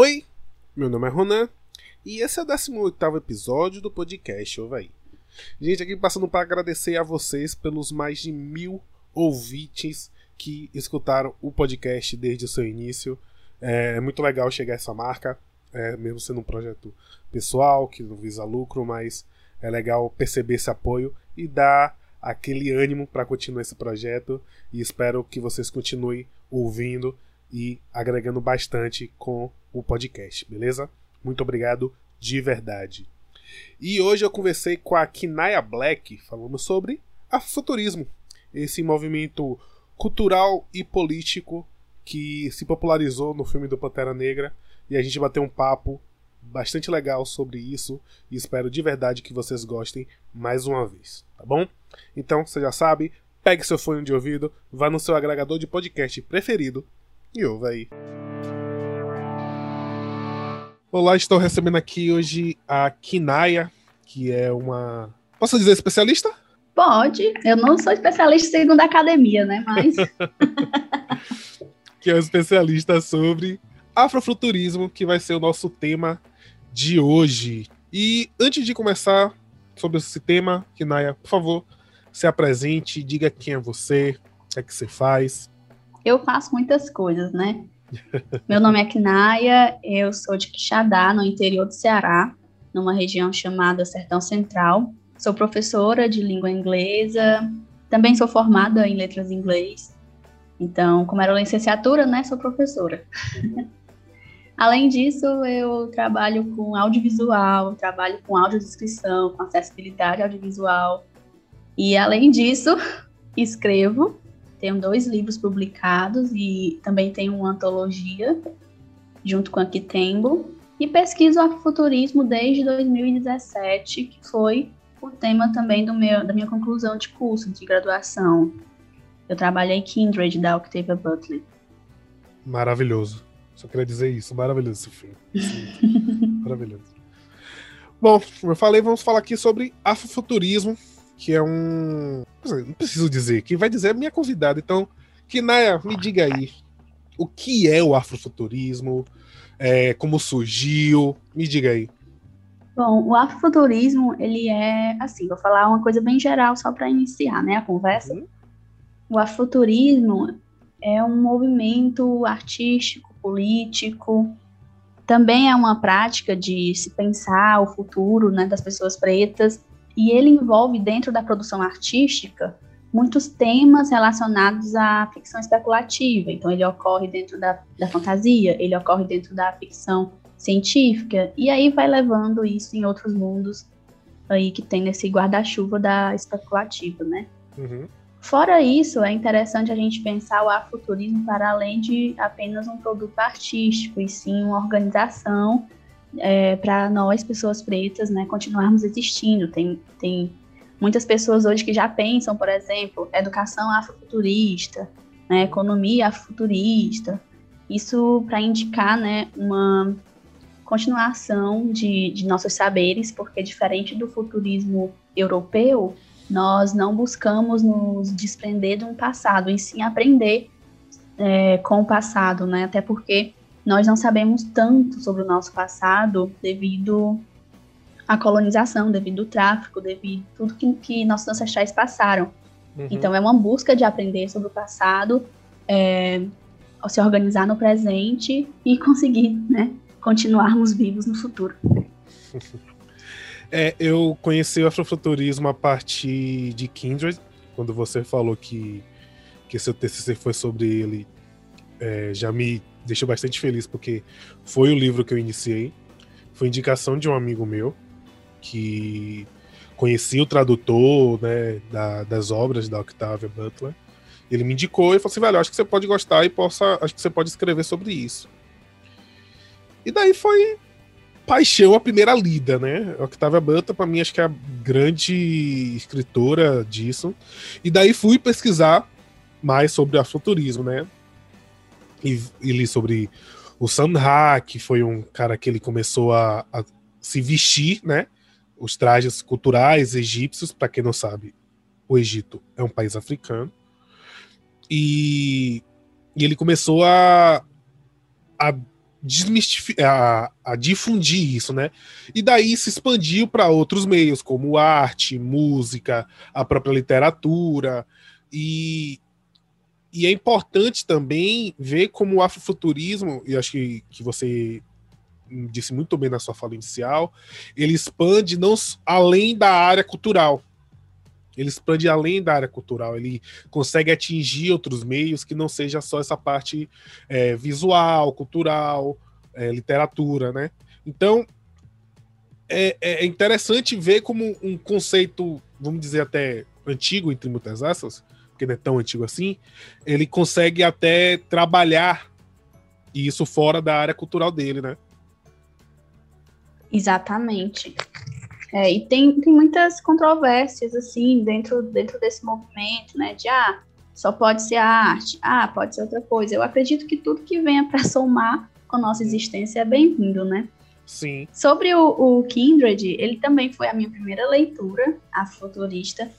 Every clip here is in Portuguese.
Oi, meu nome é Ronan e esse é o 18 episódio do podcast Ouve aí. Gente, aqui passando para agradecer a vocês pelos mais de mil ouvintes que escutaram o podcast desde o seu início. É muito legal chegar a essa marca, é, mesmo sendo um projeto pessoal que não visa lucro, mas é legal perceber esse apoio e dar aquele ânimo para continuar esse projeto. E espero que vocês continuem ouvindo e agregando bastante com o podcast, beleza? Muito obrigado de verdade. E hoje eu conversei com a Kinaya Black, falando sobre afrofuturismo, esse movimento cultural e político que se popularizou no filme do Pantera Negra e a gente bateu um papo bastante legal sobre isso e espero de verdade que vocês gostem mais uma vez, tá bom? Então, você já sabe, pegue seu fone de ouvido, vá no seu agregador de podcast preferido e ouve aí. Olá, estou recebendo aqui hoje a Kinaya, que é uma. Posso dizer especialista? Pode. Eu não sou especialista segundo a academia, né? Mas. que é um especialista sobre afrofuturismo, que vai ser o nosso tema de hoje. E antes de começar sobre esse tema, Kinaya, por favor, se apresente, diga quem é você, o que é que você faz. Eu faço muitas coisas, né? Meu nome é Kinaya, eu sou de Quixadá, no interior do Ceará, numa região chamada Sertão Central. Sou professora de língua inglesa, também sou formada em letras em inglês. Então, como era licenciatura, né, sou professora. Além disso, eu trabalho com audiovisual, trabalho com audiodescrição, com acessibilidade audiovisual. E além disso, escrevo tenho dois livros publicados e também tenho uma antologia junto com a Kitembo. E pesquiso afrofuturismo desde 2017, que foi o tema também do meu, da minha conclusão de curso de graduação. Eu trabalhei Kindred da Octavia Butler. Maravilhoso. Só queria dizer isso. Maravilhoso esse filme. Maravilhoso. Bom, como eu falei, vamos falar aqui sobre afrofuturismo, que é um. Não preciso dizer, quem vai dizer é minha convidada. Então, Kinaya, me diga aí, o que é o afrofuturismo? É, como surgiu? Me diga aí. Bom, o afrofuturismo, ele é, assim, vou falar uma coisa bem geral só para iniciar, né, a conversa. Uhum. O afrofuturismo é um movimento artístico, político, também é uma prática de se pensar o futuro, né, das pessoas pretas, e ele envolve dentro da produção artística muitos temas relacionados à ficção especulativa. Então, ele ocorre dentro da, da fantasia, ele ocorre dentro da ficção científica, e aí vai levando isso em outros mundos aí que tem nesse guarda-chuva da especulativa, né? Uhum. Fora isso, é interessante a gente pensar o afuturismo para além de apenas um produto artístico, e sim uma organização é, para nós, pessoas pretas, né, continuarmos existindo. Tem, tem muitas pessoas hoje que já pensam, por exemplo, educação afrofuturista, né, economia afrofuturista. Isso para indicar né, uma continuação de, de nossos saberes, porque diferente do futurismo europeu, nós não buscamos nos desprender de um passado, e sim aprender é, com o passado, né? Até porque nós não sabemos tanto sobre o nosso passado devido à colonização, devido ao tráfico, devido a tudo que, que nossos ancestrais passaram. Uhum. Então, é uma busca de aprender sobre o passado, é, se organizar no presente e conseguir, né, continuarmos vivos no futuro. É, eu conheci o afrofuturismo a partir de Kindred, quando você falou que, que seu TCC foi sobre ele, é, já me deixou bastante feliz, porque foi o livro que eu iniciei. Foi indicação de um amigo meu, que conhecia o tradutor né, da, das obras da Octavia Butler. Ele me indicou e falou assim: velho, acho que você pode gostar e possa, acho que você pode escrever sobre isso. E daí foi paixão a primeira lida, né? Octavia Butler, para mim, acho que é a grande escritora disso. E daí fui pesquisar mais sobre afrofuturismo, né? E, e li sobre o Samha, que foi um cara que ele começou a, a se vestir, né? Os trajes culturais egípcios, para quem não sabe, o Egito é um país africano. E, e ele começou a, a a, a, difundir isso, né? E daí se expandiu para outros meios, como arte, música, a própria literatura. E, e é importante também ver como o afrofuturismo, e acho que, que você disse muito bem na sua fala inicial, ele expande não além da área cultural. Ele expande além da área cultural, ele consegue atingir outros meios que não seja só essa parte é, visual, cultural, é, literatura, né? Então é, é, interessante ver como um conceito, vamos dizer até antigo entre muitas aspas, porque não é tão antigo assim, ele consegue até trabalhar isso fora da área cultural dele, né? Exatamente. É, e tem, tem muitas controvérsias, assim, dentro, dentro desse movimento, né? De, ah, só pode ser a arte, ah, pode ser outra coisa. Eu acredito que tudo que venha para somar com a nossa existência é bem-vindo, né? Sim. Sobre o, o, Kindred, ele também foi a minha primeira leitura, a futurista.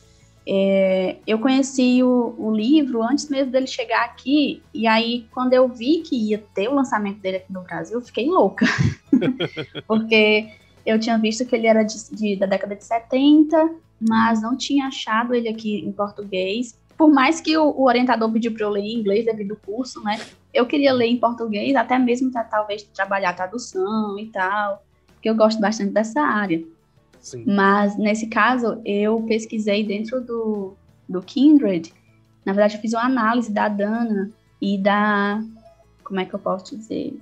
É, eu conheci o, o, livro antes mesmo dele chegar aqui, e aí, quando eu vi que ia ter o lançamento dele aqui no Brasil, eu fiquei louca. Porque eu tinha visto que ele era de, de, da década de 70, mas não tinha achado ele aqui em português. Por mais que o, o orientador pediu para eu ler em inglês devido ao curso, né? Eu queria ler em português, até mesmo para talvez trabalhar tradução e tal, porque eu gosto bastante dessa área. Mas nesse caso, eu pesquisei dentro do, do Kindred. Na verdade, eu fiz uma análise da Dana e da. Como é que eu posso dizer?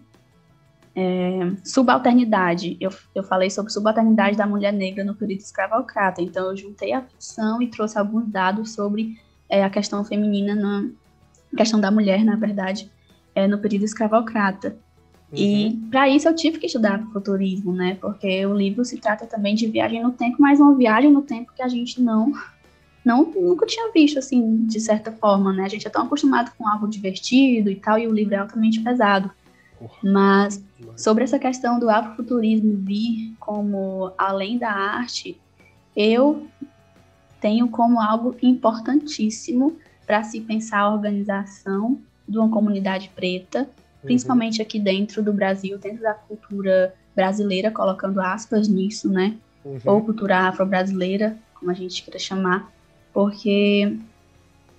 É, subalternidade. Eu, eu falei sobre subalternidade da mulher negra no período escravocrata. Então, eu juntei a função e trouxe alguns dados sobre é, a questão feminina, na questão da mulher, na verdade, é, no período escravocrata. Uhum. E para isso eu tive que estudar futurismo, né? Porque o livro se trata também de viagem no tempo, mas uma viagem no tempo que a gente não, não nunca tinha visto assim, de certa forma, né? A gente é tão acostumado com algo divertido e tal, e o livro é altamente pesado. Mas sobre essa questão do afrofuturismo vir como além da arte, eu tenho como algo importantíssimo para se pensar a organização de uma comunidade preta, uhum. principalmente aqui dentro do Brasil, dentro da cultura brasileira, colocando aspas nisso, né? Uhum. Ou cultura afro-brasileira, como a gente queira chamar, porque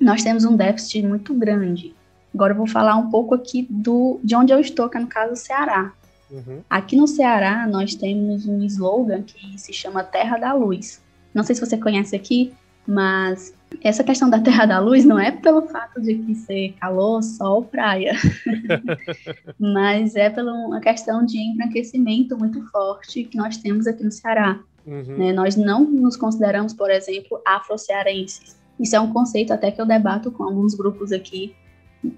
nós temos um déficit muito grande Agora eu vou falar um pouco aqui do, de onde eu estou, que é no caso do Ceará. Uhum. Aqui no Ceará, nós temos um slogan que se chama Terra da Luz. Não sei se você conhece aqui, mas essa questão da Terra da Luz não é pelo fato de que ser calor, sol, praia, mas é pela uma questão de embranquecimento muito forte que nós temos aqui no Ceará. Uhum. Né? Nós não nos consideramos, por exemplo, afro-cearenses. Isso é um conceito até que eu debato com alguns grupos aqui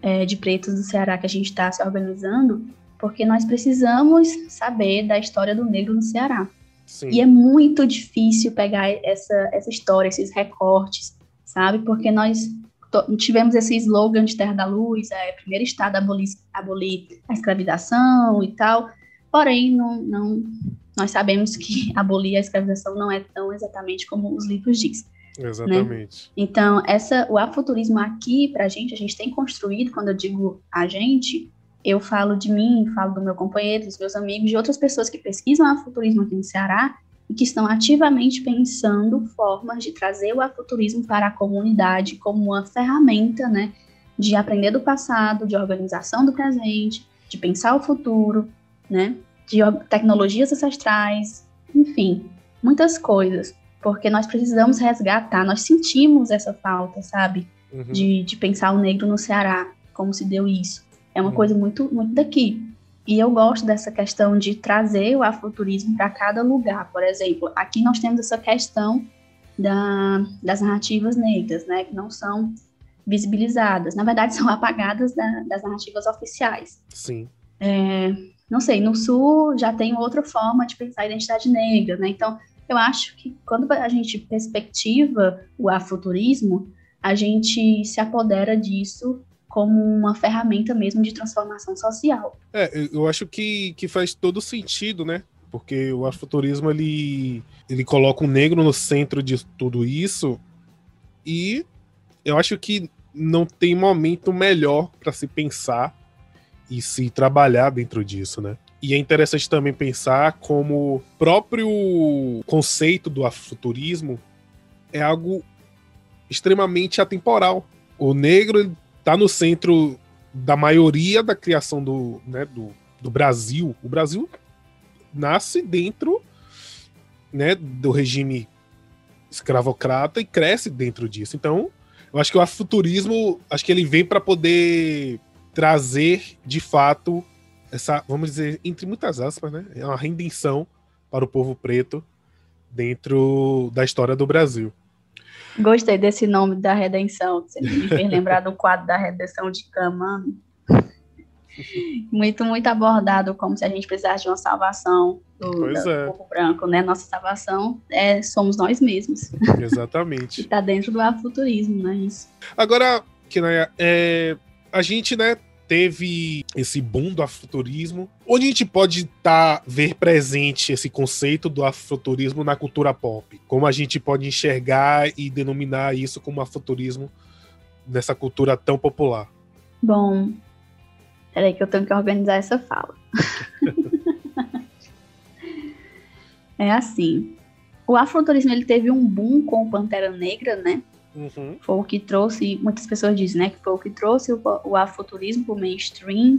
é, de pretos do Ceará que a gente está se organizando, porque nós precisamos saber da história do negro no Ceará. Sim. E é muito difícil pegar essa, essa história, esses recortes, sabe? Porque nós tivemos esse slogan de Terra da Luz, é primeiro estado a abolir, abolir a escravização e tal, porém não, não, nós sabemos que abolir a escravização não é tão exatamente como os livros dizem. Né? Exatamente. Né? Então, essa, o afuturismo aqui, para a gente, a gente tem construído, quando eu digo a gente, eu falo de mim, falo do meu companheiro, dos meus amigos, de outras pessoas que pesquisam afuturismo aqui no Ceará e que estão ativamente pensando formas de trazer o afuturismo para a comunidade como uma ferramenta, né, de aprender do passado, de organização do presente, de pensar o futuro, né, de tecnologias ancestrais, enfim, muitas coisas porque nós precisamos resgatar, nós sentimos essa falta, sabe? Uhum. De, de pensar o negro no Ceará, como se deu isso. É uma uhum. coisa muito, muito daqui. E eu gosto dessa questão de trazer o afrofuturismo para cada lugar. Por exemplo, aqui nós temos essa questão da, das narrativas negras, né? Que não são visibilizadas. Na verdade, são apagadas da, das narrativas oficiais. Sim. É, não sei, no Sul já tem outra forma de pensar a identidade negra, né? Então, eu acho que quando a gente perspectiva o afuturismo, a gente se apodera disso como uma ferramenta mesmo de transformação social. É, eu acho que, que faz todo sentido, né? Porque o afuturismo ele, ele coloca o negro no centro de tudo isso e eu acho que não tem momento melhor para se pensar e se trabalhar dentro disso, né? E é interessante também pensar como o próprio conceito do afrofuturismo é algo extremamente atemporal. O negro está no centro da maioria da criação do, né, do, do Brasil. O Brasil nasce dentro né, do regime escravocrata e cresce dentro disso. Então, eu acho que o afrofuturismo, acho que ele vem para poder trazer de fato essa, vamos dizer, entre muitas aspas, né, é uma redenção para o povo preto dentro da história do Brasil. Gostei desse nome da redenção. Você me fez lembrar do quadro da redenção de Camano. Muito, muito abordado, como se a gente precisasse de uma salvação do, do é. povo branco, né? Nossa salvação é, somos nós mesmos. Exatamente. Está dentro do afuturismo, né? Isso. Agora, Kinaya, é, a gente, né, teve esse boom do afrofuturismo. Onde a gente pode tá, ver presente esse conceito do afrofuturismo na cultura pop? Como a gente pode enxergar e denominar isso como afrofuturismo nessa cultura tão popular? Bom, peraí que eu tenho que organizar essa fala. é assim, o afrofuturismo ele teve um boom com o Pantera Negra, né? Uhum. Foi o que trouxe, muitas pessoas dizem, né, que foi o que trouxe o, o afuturismo pro mainstream.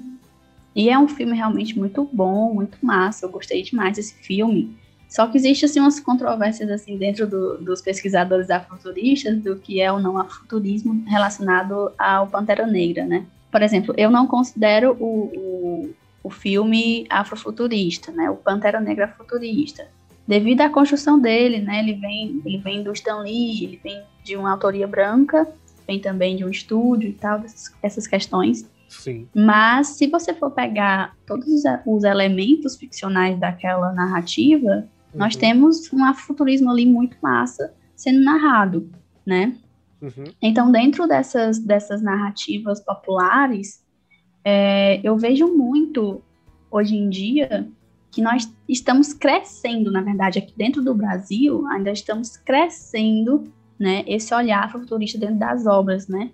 E é um filme realmente muito bom, muito massa. Eu gostei demais desse filme. Só que existe assim umas controvérsias assim dentro do, dos pesquisadores afuturistas do que é ou não afuturismo relacionado ao Pantera Negra, né? Por exemplo, eu não considero o, o, o filme afrofuturista, né? O Pantera Negra futurista devido à construção dele, né? Ele vem, ele vem do Stan Lee, ele vem de uma autoria branca, vem também de um estúdio e tal, essas questões. Sim. Mas se você for pegar todos os elementos ficcionais daquela narrativa, uhum. nós temos um futurismo ali muito massa sendo narrado, né? Uhum. Então, dentro dessas, dessas narrativas populares, é, eu vejo muito hoje em dia que nós estamos crescendo, na verdade, aqui dentro do Brasil, ainda estamos crescendo, né, esse olhar futurista dentro das obras, né?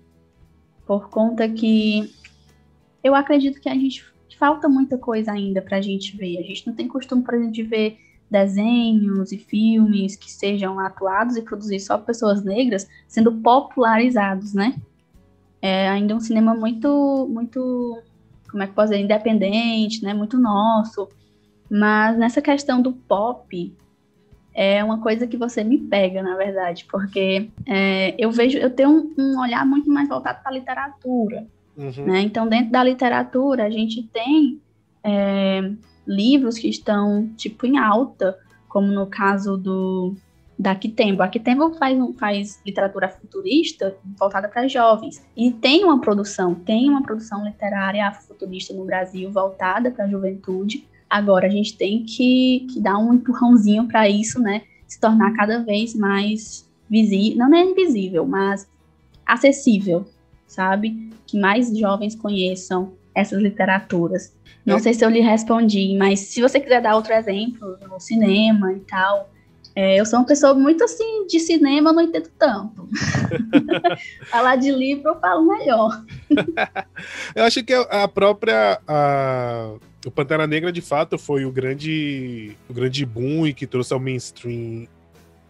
Por conta que eu acredito que a gente falta muita coisa ainda para a gente ver. A gente não tem costume, por exemplo, de ver desenhos e filmes que sejam atuados e produzidos só por pessoas negras sendo popularizados, né? É ainda um cinema muito, muito, como é que posso dizer, independente, né? Muito nosso. Mas nessa questão do pop, é uma coisa que você me pega, na verdade, porque é, eu vejo, eu tenho um, um, olhar muito mais voltado para a literatura. Uhum. Né? Então, dentro da literatura, a gente tem é, livros que estão, tipo, em alta, como no caso do da Kitembo. A Kitembo faz, faz literatura futurista voltada para jovens. E tem uma produção, tem uma produção literária futurista no Brasil voltada para a juventude, Agora a gente tem que, que dar um empurrãozinho para isso, né? Se tornar cada vez mais visível, não é invisível, mas acessível, sabe? Que mais jovens conheçam essas literaturas. Não é. sei se eu lhe respondi, mas se você quiser dar outro exemplo no cinema e tal, é, eu sou uma pessoa muito assim de cinema, não entendo tanto. Falar de livro eu falo melhor. eu acho que a própria a, o Pantera Negra, de fato, foi o grande, o grande boom e que trouxe ao mainstream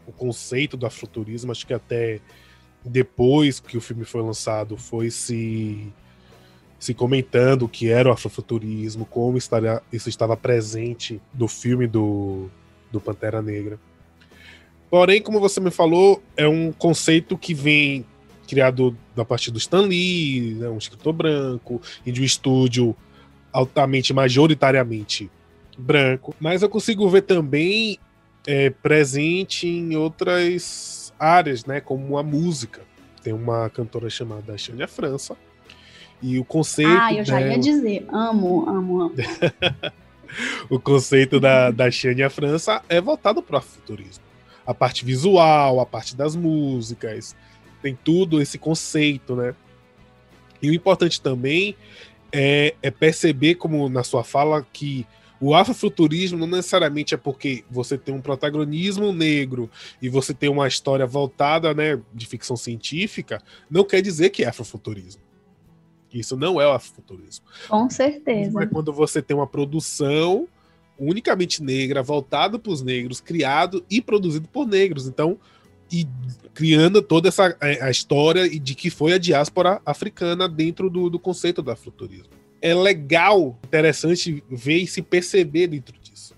o conceito do afroturismo. Acho que até depois que o filme foi lançado foi se, se comentando o que era o afrofuturismo, como estaria, isso estava presente no filme do, do Pantera Negra. Porém, como você me falou, é um conceito que vem criado a partir do Stan Lee, né, um escritor branco, e de um estúdio altamente, majoritariamente branco, mas eu consigo ver também é, presente em outras áreas, né, como a música. Tem uma cantora chamada Xânia França, e o conceito. Ah, eu já dela... ia dizer, amo, amo, amo. o conceito da, da Xânia França é voltado para o futurismo. A parte visual, a parte das músicas, tem tudo esse conceito, né? E o importante também é, é perceber, como na sua fala, que o afrofuturismo não necessariamente é porque você tem um protagonismo negro e você tem uma história voltada né, de ficção científica, não quer dizer que é afrofuturismo. Isso não é o afrofuturismo. Com certeza. É quando você tem uma produção unicamente negra, voltado para os negros, criado e produzido por negros. Então, e criando toda essa é, a história de que foi a diáspora africana dentro do, do conceito do afrofuturismo. É legal, interessante ver e se perceber dentro disso.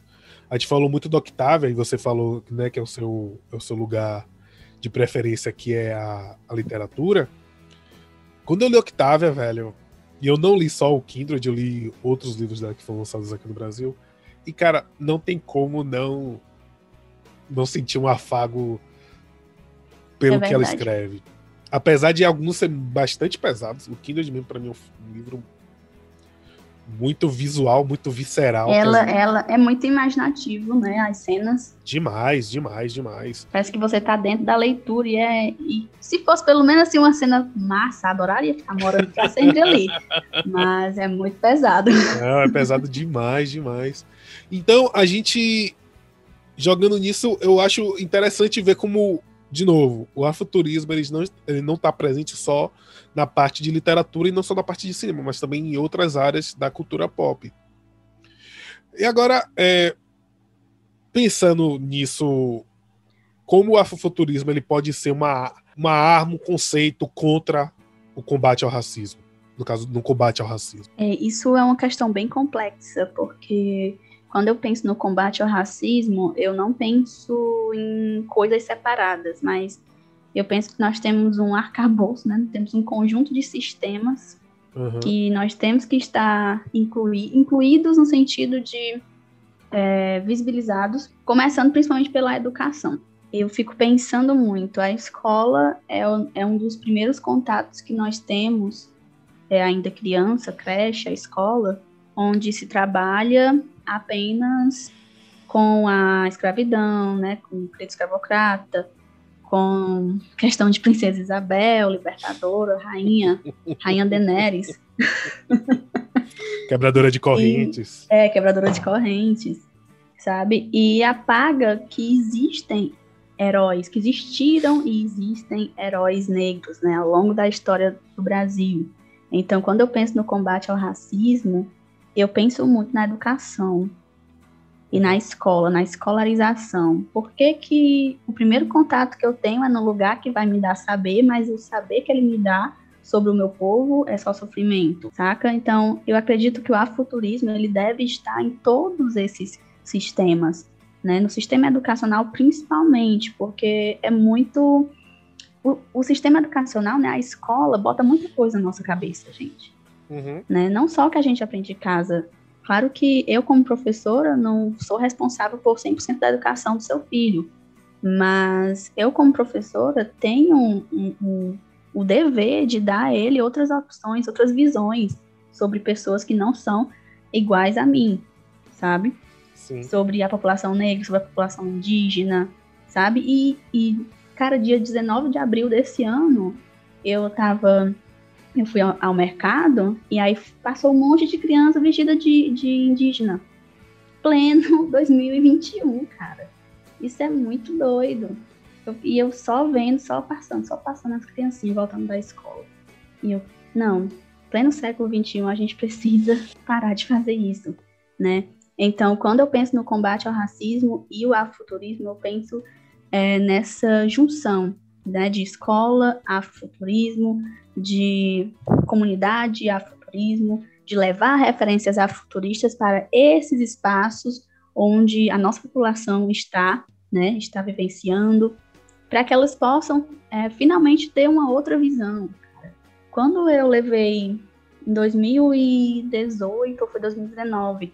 A gente falou muito do Octavia, e você falou né, que é o, seu, é o seu lugar de preferência, que é a, a literatura. Quando eu li Octavia, velho, e eu não li só o Kindred, eu li outros livros dela que foram lançados aqui no Brasil. E, cara, não tem como não não sentir um afago pelo é que ela escreve. Apesar de alguns serem bastante pesados, o Kindred mesmo, para mim, é um livro muito visual, muito visceral. Ela, ela é muito imaginativo, né? As cenas. Demais, demais, demais. Parece que você tá dentro da leitura e é. E se fosse pelo menos assim uma cena massa, adoraria ficar morando pra sempre ali. Mas é muito pesado. Não, é pesado demais, demais. Então, a gente. Jogando nisso, eu acho interessante ver como, de novo, o afuturismo ele não, ele não tá presente só na parte de literatura e não só na parte de cinema, mas também em outras áreas da cultura pop. E agora, é, pensando nisso, como o afrofuturismo ele pode ser uma, uma arma, um conceito contra o combate ao racismo, no caso, no combate ao racismo. É, isso é uma questão bem complexa, porque quando eu penso no combate ao racismo, eu não penso em coisas separadas, mas eu penso que nós temos um arcabouço, né? temos um conjunto de sistemas uhum. que nós temos que estar inclui, incluídos no sentido de é, visibilizados, começando principalmente pela educação. Eu fico pensando muito, a escola é, é um dos primeiros contatos que nós temos, é, ainda criança, creche, a escola, onde se trabalha apenas com a escravidão, né, com o crédito escravocrata, com questão de Princesa Isabel, Libertadora, Rainha, Rainha Daenerys. Quebradora de correntes. E, é, quebradora de correntes, sabe? E apaga que existem heróis, que existiram e existem heróis negros, né, ao longo da história do Brasil. Então, quando eu penso no combate ao racismo, eu penso muito na educação, e na escola, na escolarização. Por que, que o primeiro contato que eu tenho é no lugar que vai me dar saber, mas o saber que ele me dá sobre o meu povo é só sofrimento, saca? Então, eu acredito que o afuturismo ele deve estar em todos esses sistemas, né? No sistema educacional principalmente, porque é muito o, o sistema educacional, né, a escola bota muita coisa na nossa cabeça, gente. Uhum. Né? Não só o que a gente aprende em casa, Claro que eu, como professora, não sou responsável por 100% da educação do seu filho, mas eu, como professora, tenho um, um, um, o dever de dar a ele outras opções, outras visões sobre pessoas que não são iguais a mim, sabe? Sim. Sobre a população negra, sobre a população indígena, sabe? E, e, cara, dia 19 de abril desse ano, eu tava eu fui ao, ao, mercado e aí passou um monte de criança vestida de, de indígena. Pleno 2021, cara. Isso é muito doido. Eu, e eu só vendo, só passando, só passando as criancinhas voltando da escola. E eu, não, pleno século XXI a gente precisa parar de fazer isso, né? Então, quando eu penso no combate ao racismo e o afrofuturismo, eu penso é, nessa junção né, de escola, afrofuturismo, de comunidade, afrofuturismo, de levar referências afrofuturistas para esses espaços onde a nossa população está, né, está vivenciando, para que elas possam é, finalmente ter uma outra visão. Quando eu levei em 2018 ou foi 2019,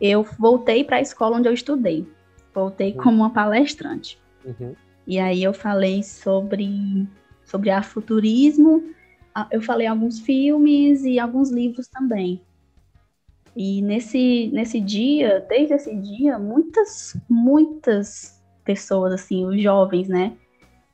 eu voltei para a escola onde eu estudei. Voltei uhum. como uma palestrante. Uhum. E aí eu falei sobre, sobre afuturismo, eu falei alguns filmes e alguns livros também. E nesse, nesse dia, desde esse dia, muitas, muitas pessoas, assim, os jovens, né,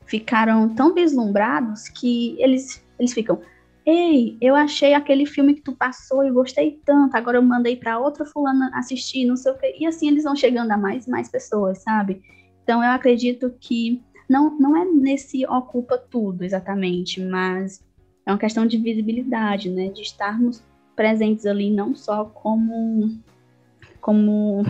ficaram tão vislumbrados que eles, eles ficam, ei, eu achei aquele filme que tu passou e gostei tanto, agora eu mandei para outra fulana assistir, não sei o quê. E assim eles vão chegando a mais e mais pessoas, sabe? Então eu acredito que não, não é nesse ocupa tudo exatamente, mas é uma questão de visibilidade, né? De estarmos presentes ali não só como como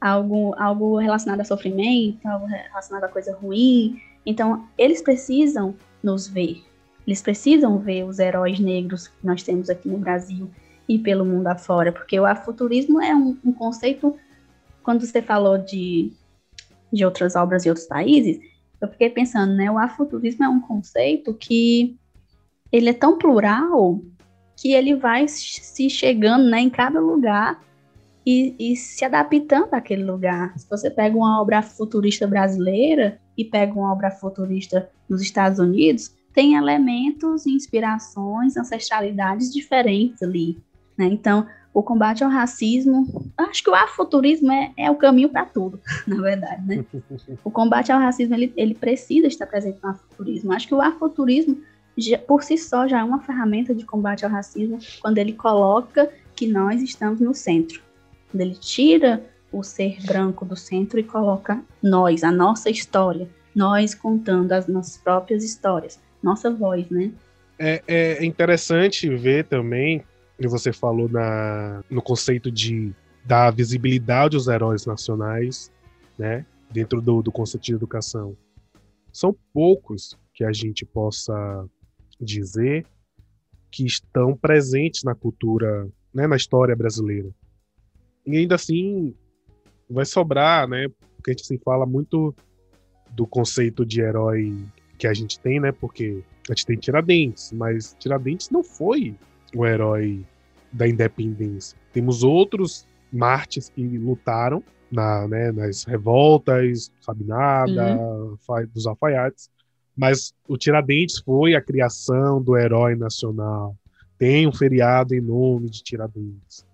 algo algo relacionado a sofrimento, algo relacionado a coisa ruim. Então, eles precisam nos ver. Eles precisam ver os heróis negros que nós temos aqui no Brasil e pelo mundo afora, porque o afuturismo é um, um conceito quando você falou de de outras obras de outros países, eu fiquei pensando, né? O afuturismo é um conceito que ele é tão plural que ele vai se chegando né, em cada lugar e, e, se adaptando àquele lugar. Se você pega uma obra futurista brasileira e pega uma obra futurista nos Estados Unidos, tem elementos, inspirações, ancestralidades diferentes ali. Né? Então, o combate ao racismo, acho que o afuturismo é, é o caminho para tudo, na verdade, né? O combate ao racismo, ele, ele precisa estar presente no afuturismo. Acho que o afuturismo por si só já é uma ferramenta de combate ao racismo quando ele coloca que nós estamos no centro. Quando ele tira o ser branco do centro e coloca nós, a nossa história, nós contando as nossas próprias histórias, nossa voz, né? É, é interessante ver também, que você falou na, no conceito de da visibilidade aos heróis nacionais, né? Dentro do, do conceito de educação. São poucos que a gente possa dizer que estão presentes na cultura, né, na história brasileira. E ainda assim vai sobrar, né? Porque a gente assim, fala muito do conceito de herói que a gente tem, né? Porque a gente tem Tiradentes, mas Tiradentes não foi o herói da independência. Temos outros mártires que lutaram na, né, nas revoltas, Sabinada, uhum. dos alfaiates, mas o Tiradentes foi a criação do herói nacional. Tem um feriado em nome de Tiradentes.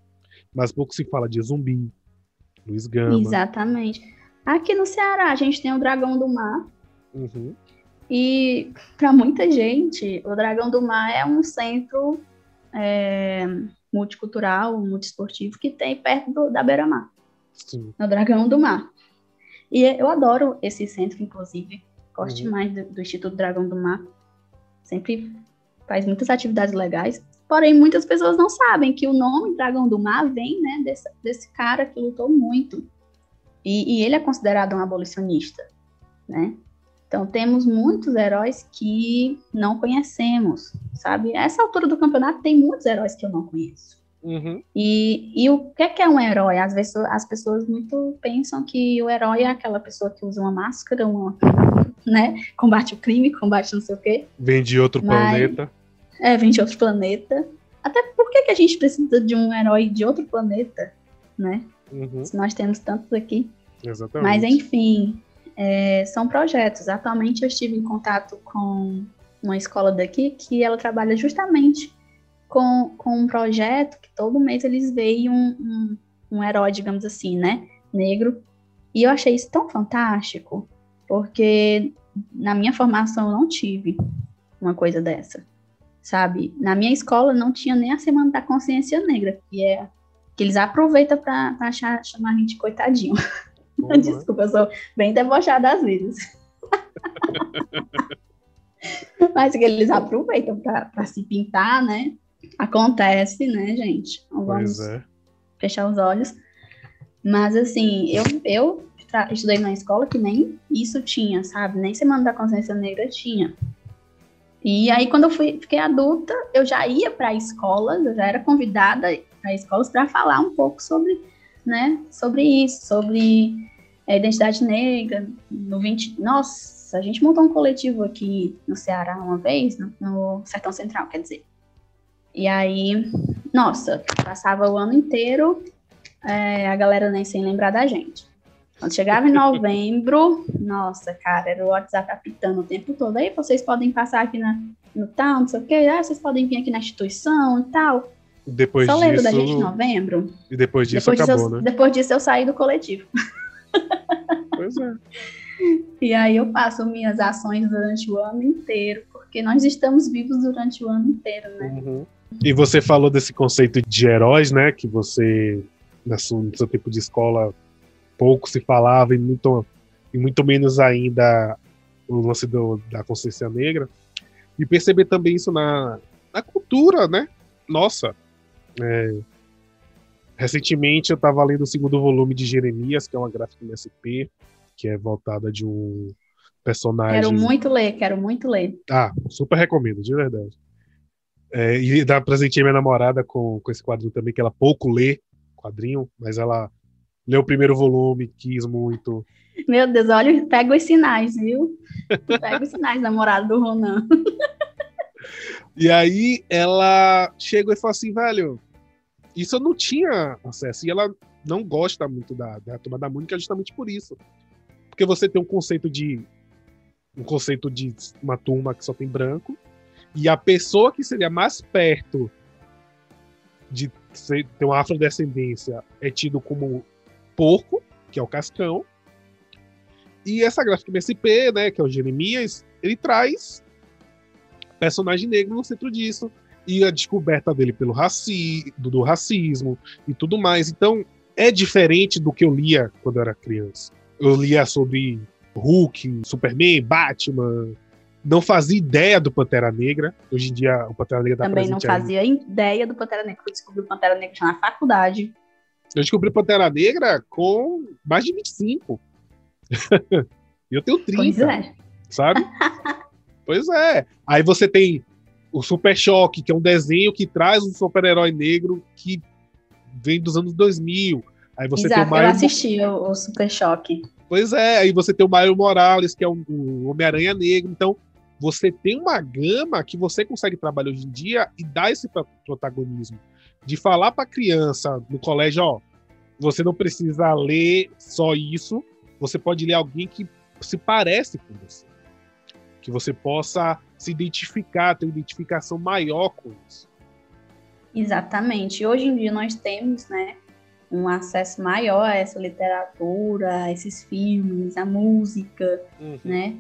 Mas pouco se fala de Zumbi, Luiz Gama. Exatamente. Aqui no Ceará a gente tem o Dragão do Mar. Uhum. E para muita gente, o Dragão do Mar é um centro é, multicultural, multiesportivo que tem perto do, da Beira-Mar. O Dragão do Mar. E eu adoro esse centro, inclusive. Gosto uhum. demais do, do Instituto Dragão do Mar. Sempre faz muitas atividades legais. Porém, muitas pessoas não sabem que o nome Dragão do Mar vem né, desse, desse cara que lutou muito. E, e, ele é considerado um abolicionista, né? Então, temos muitos heróis que não conhecemos, sabe? Essa altura do campeonato tem muitos heróis que eu não conheço. Uhum. E, e o que é, que é um herói? Às vezes as pessoas muito pensam que o herói é aquela pessoa que usa uma máscara, uma, né? Combate o crime, combate não sei o quê. Vem de outro Mas, planeta. É, vem de outro planeta. Até por que, que a gente precisa de um herói de outro planeta, né? Uhum. Se nós temos tantos aqui. Exatamente. Mas enfim, é, são projetos. Atualmente eu estive em contato com uma escola daqui que ela trabalha justamente com, com um projeto que todo mês eles veem um, um, um herói, digamos assim, né? Negro. E eu achei isso tão fantástico, porque na minha formação eu não tive uma coisa dessa, sabe? Na minha escola não tinha nem a Semana da Consciência Negra, que é que eles aproveitam para achar, chamar a gente coitadinho. Uhum. Desculpa, eu sou bem debochada às vezes. Mas que eles aproveitam para se pintar, né? Acontece, né, gente? Vamos é. fechar os olhos. Mas, assim, eu, eu estudei na escola que nem isso tinha, sabe? Nem Semana da Consciência Negra tinha. E aí, quando eu fui, fiquei adulta, eu já ia para escolas, eu já era convidada para escolas para falar um pouco sobre, né, sobre isso, sobre a identidade negra. No 20, nossa, a gente montou um coletivo aqui no Ceará uma vez, no, no Sertão Central, quer dizer. E aí, nossa, passava o ano inteiro é, a galera nem sem lembrar da gente. Quando chegava em novembro, nossa, cara, era o WhatsApp apitando o tempo todo. Aí vocês podem passar aqui na, no tal, não sei o quê, ah, vocês podem vir aqui na instituição e tal. Depois Só disso... lembro da gente em novembro. E depois disso depois acabou, disso, né? Depois disso eu saí do coletivo. Pois é. E aí eu faço minhas ações durante o ano inteiro, porque nós estamos vivos durante o ano inteiro, né? Uhum. E você falou desse conceito de heróis, né? Que você, no seu tempo de escola, pouco se falava e muito, e muito menos ainda o lance do, da consciência negra. E perceber também isso na, na cultura, né? Nossa. É, recentemente eu estava lendo o segundo volume de Jeremias, que é uma gráfica MSP, que é voltada de um personagem. Quero muito ler, quero muito ler. Ah, super recomendo, de verdade. É, e dá presentear minha namorada com, com esse quadrinho também, que ela pouco lê quadrinho, mas ela leu o primeiro volume, quis muito. Meu Deus, olha, pega os sinais, viu? Pega os sinais, namorado do Ronan. e aí ela chegou e falou assim, velho, isso eu não tinha acesso. E ela não gosta muito da, da turma da Mônica justamente por isso. Porque você tem um conceito de. Um conceito de uma turma que só tem branco. E a pessoa que seria mais perto de ser, ter uma afrodescendência é tido como porco, que é o Cascão. E essa gráfica MSP, né, que é o Jeremias, ele traz personagem negro no centro disso. E a descoberta dele pelo raci do, do racismo e tudo mais. Então, é diferente do que eu lia quando eu era criança. Eu lia sobre Hulk, Superman, Batman. Não fazia ideia do Pantera Negra. Hoje em dia, o Pantera Negra tá Também não fazia aí. ideia do Pantera Negra. Eu descobri o Pantera Negra já na faculdade. Eu descobri Pantera Negra com mais de 25. e eu tenho 30. Pois é. Sabe? pois é. Aí você tem o Super Choque, que é um desenho que traz um super-herói negro que vem dos anos 2000. Aí você Exato, tem o Mario... eu assisti o, o Super Choque. Pois é, aí você tem o Mario Morales, que é um, um Homem-Aranha negro. Então, você tem uma gama que você consegue trabalhar hoje em dia e dar esse protagonismo. De falar para criança no colégio, ó, você não precisa ler só isso, você pode ler alguém que se parece com você. Que você possa se identificar, ter uma identificação maior com isso. Exatamente. Hoje em dia nós temos, né, um acesso maior a essa literatura, a esses filmes, a música, uhum. né?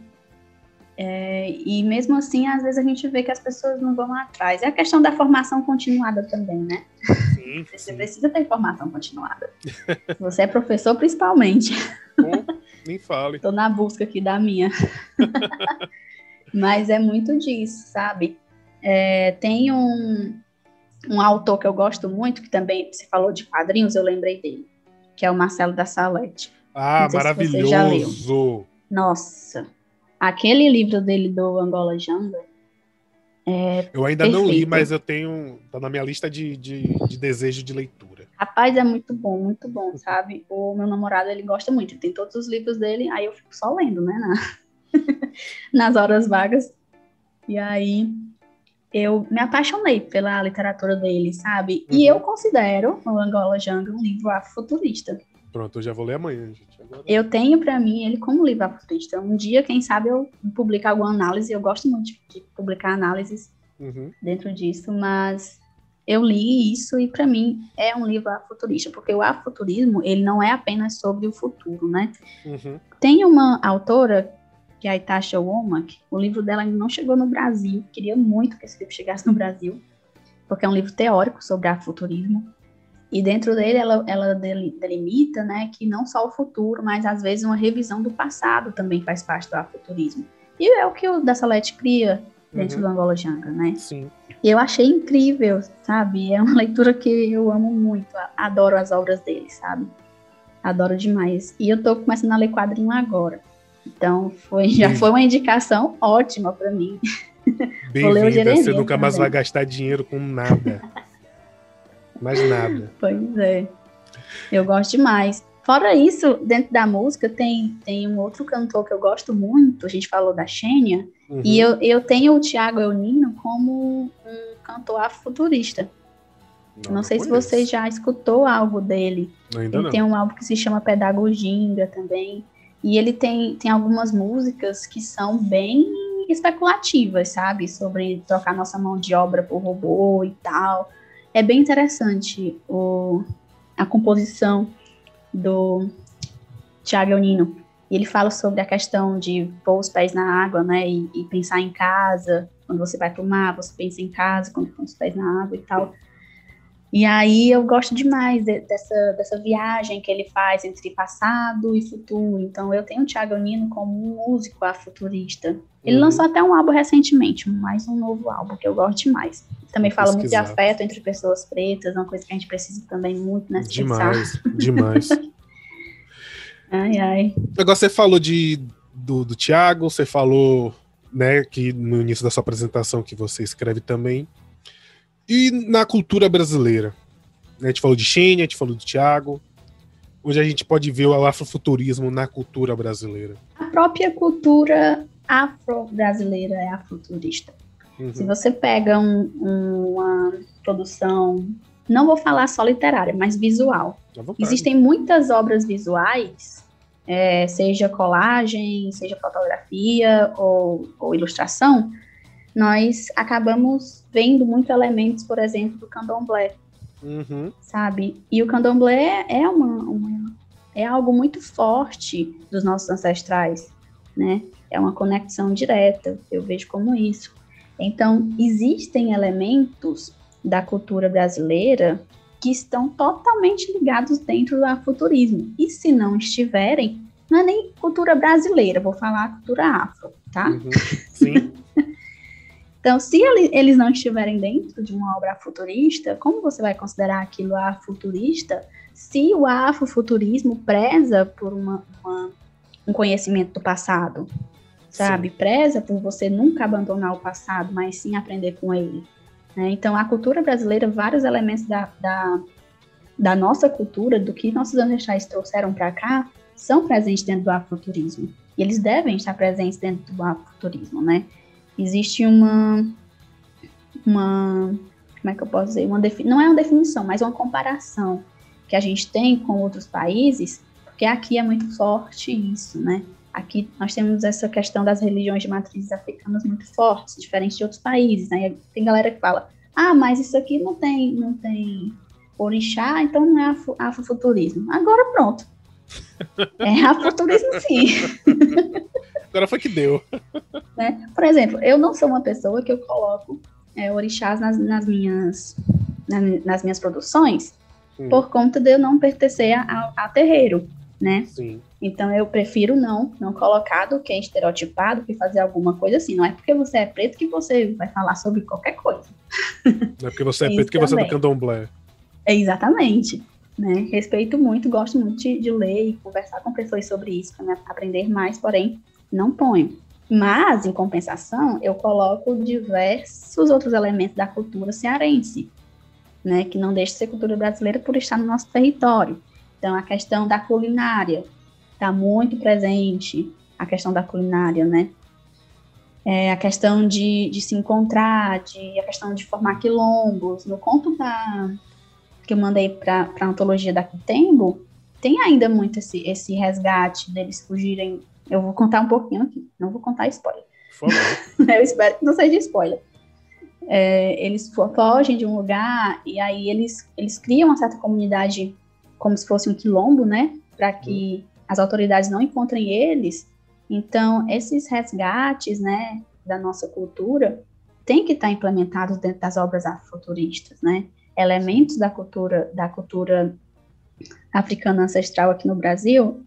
É, e mesmo assim, às vezes a gente vê que as pessoas não vão atrás. É a questão da formação continuada também, né? Sim, Você sim. precisa ter formação continuada. Você é professor, principalmente. Bom, nem fale. Estou na busca aqui da minha. Mas é muito disso, sabe? É, tem um, um autor que eu gosto muito, que também se falou de quadrinhos, eu lembrei dele, que é o Marcelo da Salete. Ah, maravilhoso! Nossa, aquele livro dele do Angola Janga. É eu ainda perfeito. não li, mas eu tenho. tá na minha lista de, de, de, desejo de leitura. Rapaz, é muito bom, muito bom, sabe? O meu namorado, ele gosta muito, tem todos os livros dele, aí eu fico só lendo, né? nas horas vagas. E aí eu me apaixonei pela literatura dele, sabe? Uhum. E eu considero o Angola Jungle um livro afrofuturista. Pronto, eu já vou ler amanhã, gente. Agora... Eu tenho para mim ele como livro afrofuturista. Um dia, quem sabe, eu publicar alguma análise. Eu gosto muito de publicar análises uhum. dentro disso, mas eu li isso e para mim é um livro afrofuturista, porque o afrofuturismo ele não é apenas sobre o futuro, né? Uhum. Tem uma autora que é a Itasha Womack, o livro dela ainda não chegou no Brasil. Queria muito que esse livro chegasse no Brasil, porque é um livro teórico sobre afrofuturismo. E dentro dele ela, ela delimita né, que não só o futuro, mas às vezes uma revisão do passado também faz parte do afrofuturismo. E é o que o da Salete cria dentro uhum. do Angola Janga, né? Sim. E eu achei incrível, sabe? É uma leitura que eu amo muito, adoro as obras dele, sabe? Adoro demais. E eu tô começando a ler quadrinho agora. Então, foi, já foi uma indicação ótima para mim. Bem-vinda, você nunca mais vai gastar dinheiro com nada. mais nada. Pois é. Eu gosto demais. Fora isso, dentro da música, tem, tem um outro cantor que eu gosto muito. A gente falou da Xênia. Uhum. E eu, eu tenho o Tiago Eunino como um cantor afrofuturista. Não, não sei se você já escutou algo dele. Ainda ele não. tem um álbum que se chama Pedagoginga também. E ele tem, tem algumas músicas que são bem especulativas, sabe? Sobre trocar nossa mão de obra por robô e tal. É bem interessante o, a composição do Thiago Nino. E ele fala sobre a questão de pôr os pés na água, né? E, e pensar em casa. Quando você vai pro mar, você pensa em casa, quando põe os pés na água e tal. E aí eu gosto demais de, dessa, dessa viagem que ele faz entre passado e futuro. Então eu tenho o Thiago Nino como um músico afuturista. Ele uhum. lançou até um álbum recentemente, mais um novo álbum que eu gosto demais. Também fala muito de afeto entre pessoas pretas, uma coisa que a gente precisa também muito, né? Demais, demais. ai, ai. Agora você falou de, do, do Thiago, você falou, né, que no início da sua apresentação que você escreve também. E na cultura brasileira? A gente falou de Xenia, a gente falou do Tiago. Hoje a gente pode ver o afrofuturismo na cultura brasileira. A própria cultura afro-brasileira é afrofuturista. Uhum. Se você pega um, uma produção, não vou falar só literária, mas visual. Existem muitas obras visuais, é, seja colagem, seja fotografia ou, ou ilustração, nós acabamos vendo muitos elementos, por exemplo, do candomblé, uhum. sabe? E o candomblé é uma, uma, é algo muito forte dos nossos ancestrais, né? É uma conexão direta, eu vejo como isso. Então, existem elementos da cultura brasileira que estão totalmente ligados dentro do afuturismo. E se não estiverem, não é nem cultura brasileira, vou falar cultura afro, tá? Uhum. Sim. Então, se eles não estiverem dentro de uma obra futurista, como você vai considerar aquilo futurista? se o afrofuturismo preza por uma, uma, um conhecimento do passado, sabe? Sim. Preza por você nunca abandonar o passado, mas sim aprender com ele. Né? Então, a cultura brasileira, vários elementos da, da, da nossa cultura, do que nossos ancestrais trouxeram para cá, são presentes dentro do afrofuturismo. E eles devem estar presentes dentro do afrofuturismo, né? existe uma, uma como é que eu posso dizer, uma não é uma definição, mas uma comparação que a gente tem com outros países, porque aqui é muito forte isso, né? Aqui nós temos essa questão das religiões de matrizes africanas muito fortes, diferente de outros países, né? Tem galera que fala, ah, mas isso aqui não tem, não tem orixá, então não é afrofuturismo. Agora pronto. É afrofuturismo sim. Agora foi que deu. Né? Por exemplo, eu não sou uma pessoa que eu coloco é, orixás nas, nas minhas, na, nas minhas produções hum. por conta de eu não pertencer a, a terreiro, né? Sim. Então eu prefiro não, não colocar do que estereotipado, que fazer alguma coisa assim. Não é porque você é preto que você vai falar sobre qualquer coisa. Não é porque você é preto que você é do candomblé. É exatamente. Né? Respeito muito, gosto muito de, de ler e conversar com pessoas sobre isso, para aprender mais, porém, não ponho. Mas, em compensação, eu coloco diversos outros elementos da cultura cearense, né, que não deixa de ser cultura brasileira por estar no nosso território. Então, a questão da culinária está muito presente, a questão da culinária, né? É, a questão de, de se encontrar, de, a questão de formar quilombos. No conto da, que eu mandei para a antologia da Quitembo, tem ainda muito esse, esse resgate deles fugirem eu vou contar um pouquinho aqui, não vou contar spoiler. Eu espero que não seja spoiler. É, eles fogem de um lugar e aí eles, eles criam uma certa comunidade como se fosse um quilombo, né? Para que uhum. As autoridades não encontrem eles. Então, esses resgates, né, da nossa cultura, têm que estar implementados dentro das obras afrofuturistas, né? Elementos da cultura, da cultura africana ancestral aqui no Brasil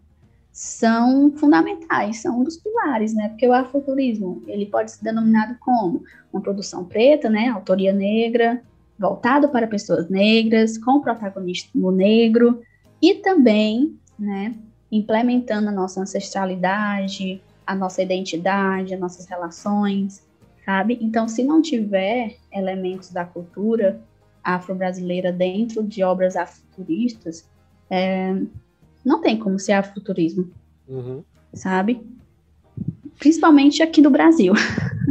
são fundamentais, são um dos pilares, né? Porque o afrofuturismo, ele pode ser denominado como uma produção preta, né? Autoria negra, voltado para pessoas negras, com protagonismo negro e também, né? Implementando a nossa ancestralidade, a nossa identidade, as nossas relações, sabe? Então, se não tiver elementos da cultura afro-brasileira dentro de obras afrofuturistas, é, não tem como ser afrofuturismo, uhum. sabe? Principalmente aqui no Brasil.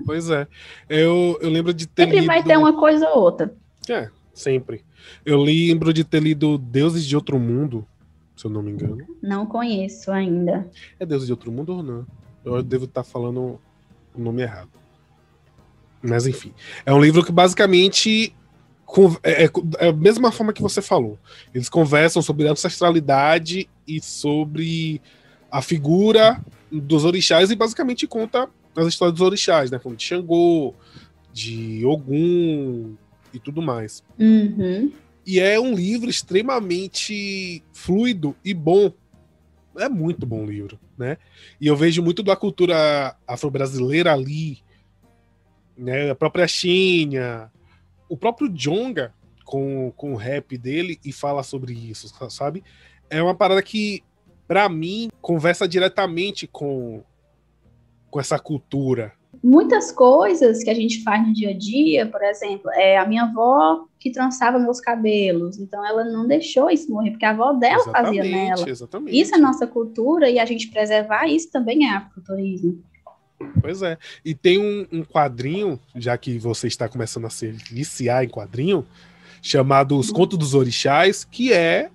Pois é. Eu, eu lembro de ter sempre lido... vai ter uma coisa ou outra. É, sempre. Eu lembro de ter lido Deuses de Outro Mundo, se eu não me engano. Não conheço ainda. É Deuses de Outro Mundo ou não? Eu devo estar falando o nome errado. Mas enfim. É um livro que basicamente é, é, é, a mesma forma que você falou. Eles conversam sobre ancestralidade e sobre a figura dos orixás e basicamente conta as histórias dos orixás, né? Falando de Xangô, de Ogum e tudo mais. Uhum. E é um livro extremamente fluido e bom. É muito bom livro, né? E eu vejo muito da cultura afro-brasileira ali, né? A própria Xinha, o próprio Jonga com, com o rap dele e fala sobre isso, sabe? É uma parada que, para mim, conversa diretamente com, com essa cultura, muitas coisas que a gente faz no dia a dia, por exemplo, é a minha avó que trançava meus cabelos, então ela não deixou isso morrer, porque a avó dela exatamente, fazia nela. Exatamente. Isso é nossa cultura e a gente preservar isso também é afrofuturismo. Pois é. E tem um, um, quadrinho, já que você está começando a se viciar em quadrinho, chamado Os Contos dos Orixás, que é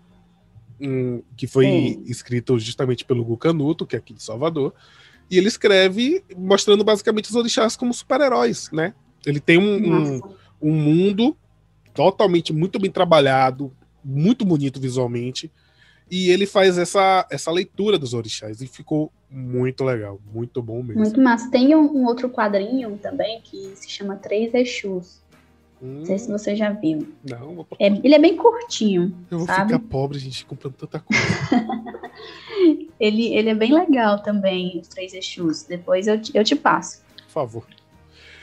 um, que foi Sim. escrito justamente pelo Gu Canuto, que é aqui de Salvador, e ele escreve mostrando basicamente os orixás como super-heróis, né? Ele tem um, um, um, mundo totalmente muito bem trabalhado, muito bonito visualmente, e ele faz essa, essa leitura dos orixás, e ficou muito legal, muito bom mesmo. Muito massa. Tem um, um outro quadrinho também que se chama Três Exus. Hum. Não sei se você já viu. Não, vou é, ele é bem curtinho. Eu vou sabe? ficar pobre, gente, comprando tanta coisa. ele, ele é bem legal também, os três Exus. Depois eu, eu te passo. Por favor.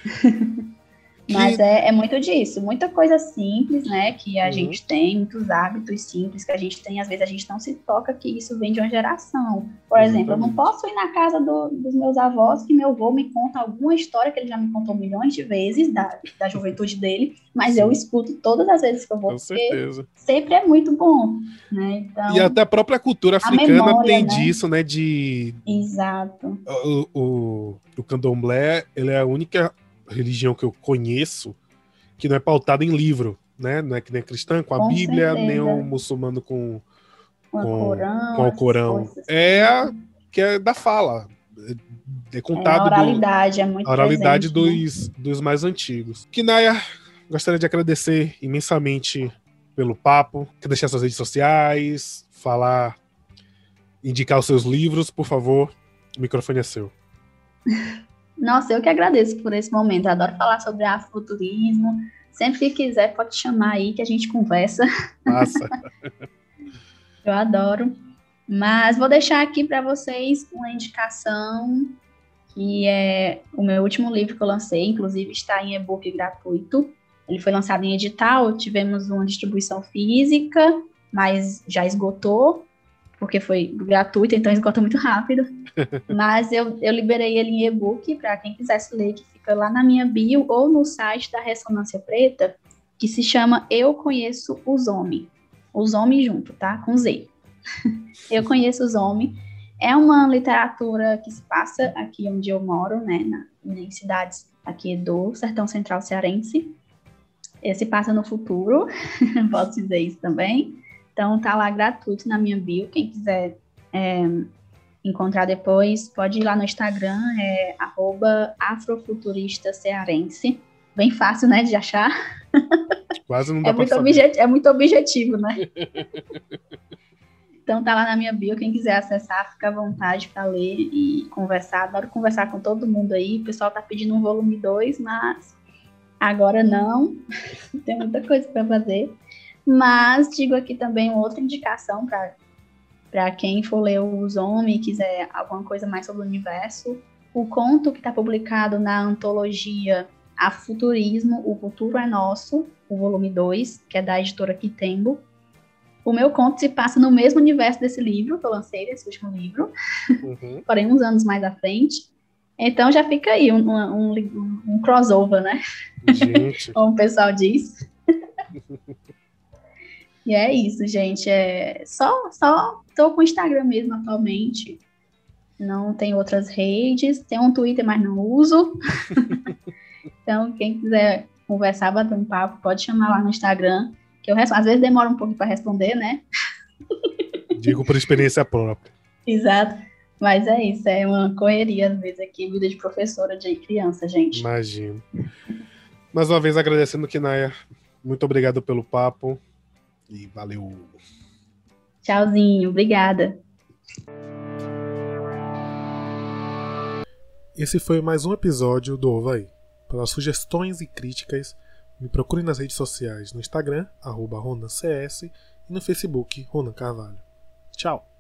Mas é, é, muito disso, muita coisa simples, né? Que a uhum. gente tem, muitos hábitos simples que a gente tem, às vezes a gente não se toca que isso vem de uma geração. Por exemplo, eu não posso ir na casa do, dos meus avós que meu avô me conta alguma história que ele já me contou milhões de vezes da, da juventude dele, mas Sim. eu escuto todas as vezes que eu vou. Com certeza. Sempre é muito bom, né? Então, e até a própria cultura africana memória, tem né? disso, né? De. Exato. O, o, o candomblé, ele é a única religião que eu conheço que não é pautada em livro, né? Não é que nem a cristã com a com Bíblia, certeza. nem o muçulmano com, com, com, Corão, com o Corão. É a, que é da fala. É contado. É, a oralidade do, é muito A oralidade presente, dos, né? dos mais antigos. Kinaya, gostaria de agradecer imensamente pelo papo. Quer deixar suas redes sociais, falar, indicar os seus livros, por favor. O microfone é seu. Nossa, eu que agradeço por esse momento. Adoro falar sobre afrofuturismo. Sempre que quiser, pode chamar aí que a gente conversa. Massa. eu adoro. Mas vou deixar aqui para vocês uma indicação que é o meu último livro que eu lancei, inclusive está em e-book gratuito. Ele foi lançado em edital, tivemos uma distribuição física, mas já esgotou porque foi gratuito, então esgota muito rápido. Mas eu, eu liberei ele em e-book para quem quisesse ler, que fica lá na minha bio ou no site da Ressonância Preta, que se chama Eu Conheço os Homens. Os Homens junto, tá? Com Z. eu Conheço os Homens. É uma literatura que se passa aqui onde eu moro, né? Na, em cidades aqui do Sertão Central Cearense. Se passa no futuro, posso dizer isso também. Então tá lá gratuito na minha bio. Quem quiser é, encontrar depois, pode ir lá no Instagram, é afrofuturista cearense. Bem fácil, né, de achar. Quase não dá é muito, é muito objetivo, né? então tá lá na minha bio, quem quiser acessar, fica à vontade para ler e conversar. Adoro conversar com todo mundo aí. O pessoal tá pedindo um volume 2, mas agora não. Tem muita coisa para fazer. Mas digo aqui também outra indicação para quem for ler Os Homens e quiser alguma coisa mais sobre o universo. O conto que está publicado na antologia A Futurismo, O Futuro é Nosso, o volume 2, que é da editora Kitembo. O meu conto se passa no mesmo universo desse livro, que eu lancei desse último livro, uhum. porém uns anos mais à frente. Então já fica aí um, um, um, um crossover, né? Gente. Como o pessoal diz. E é isso, gente. É só, só tô com o Instagram mesmo atualmente. Não tem outras redes. Tem um Twitter, mas não uso. então, quem quiser conversar, bater um papo, pode chamar lá no Instagram. Que eu às vezes demora um pouco para responder, né? Digo por experiência própria. Exato. Mas é isso, é uma correria, às vezes, aqui, vida de professora de criança, gente. Imagino. Mais uma vez agradecendo, Kinaya. Muito obrigado pelo papo. E valeu. Tchauzinho, obrigada. Esse foi mais um episódio do Ovaí. Pelas sugestões e críticas, Me procure nas redes sociais no Instagram, arroba RonanCS, e no Facebook, Ronan Carvalho. Tchau!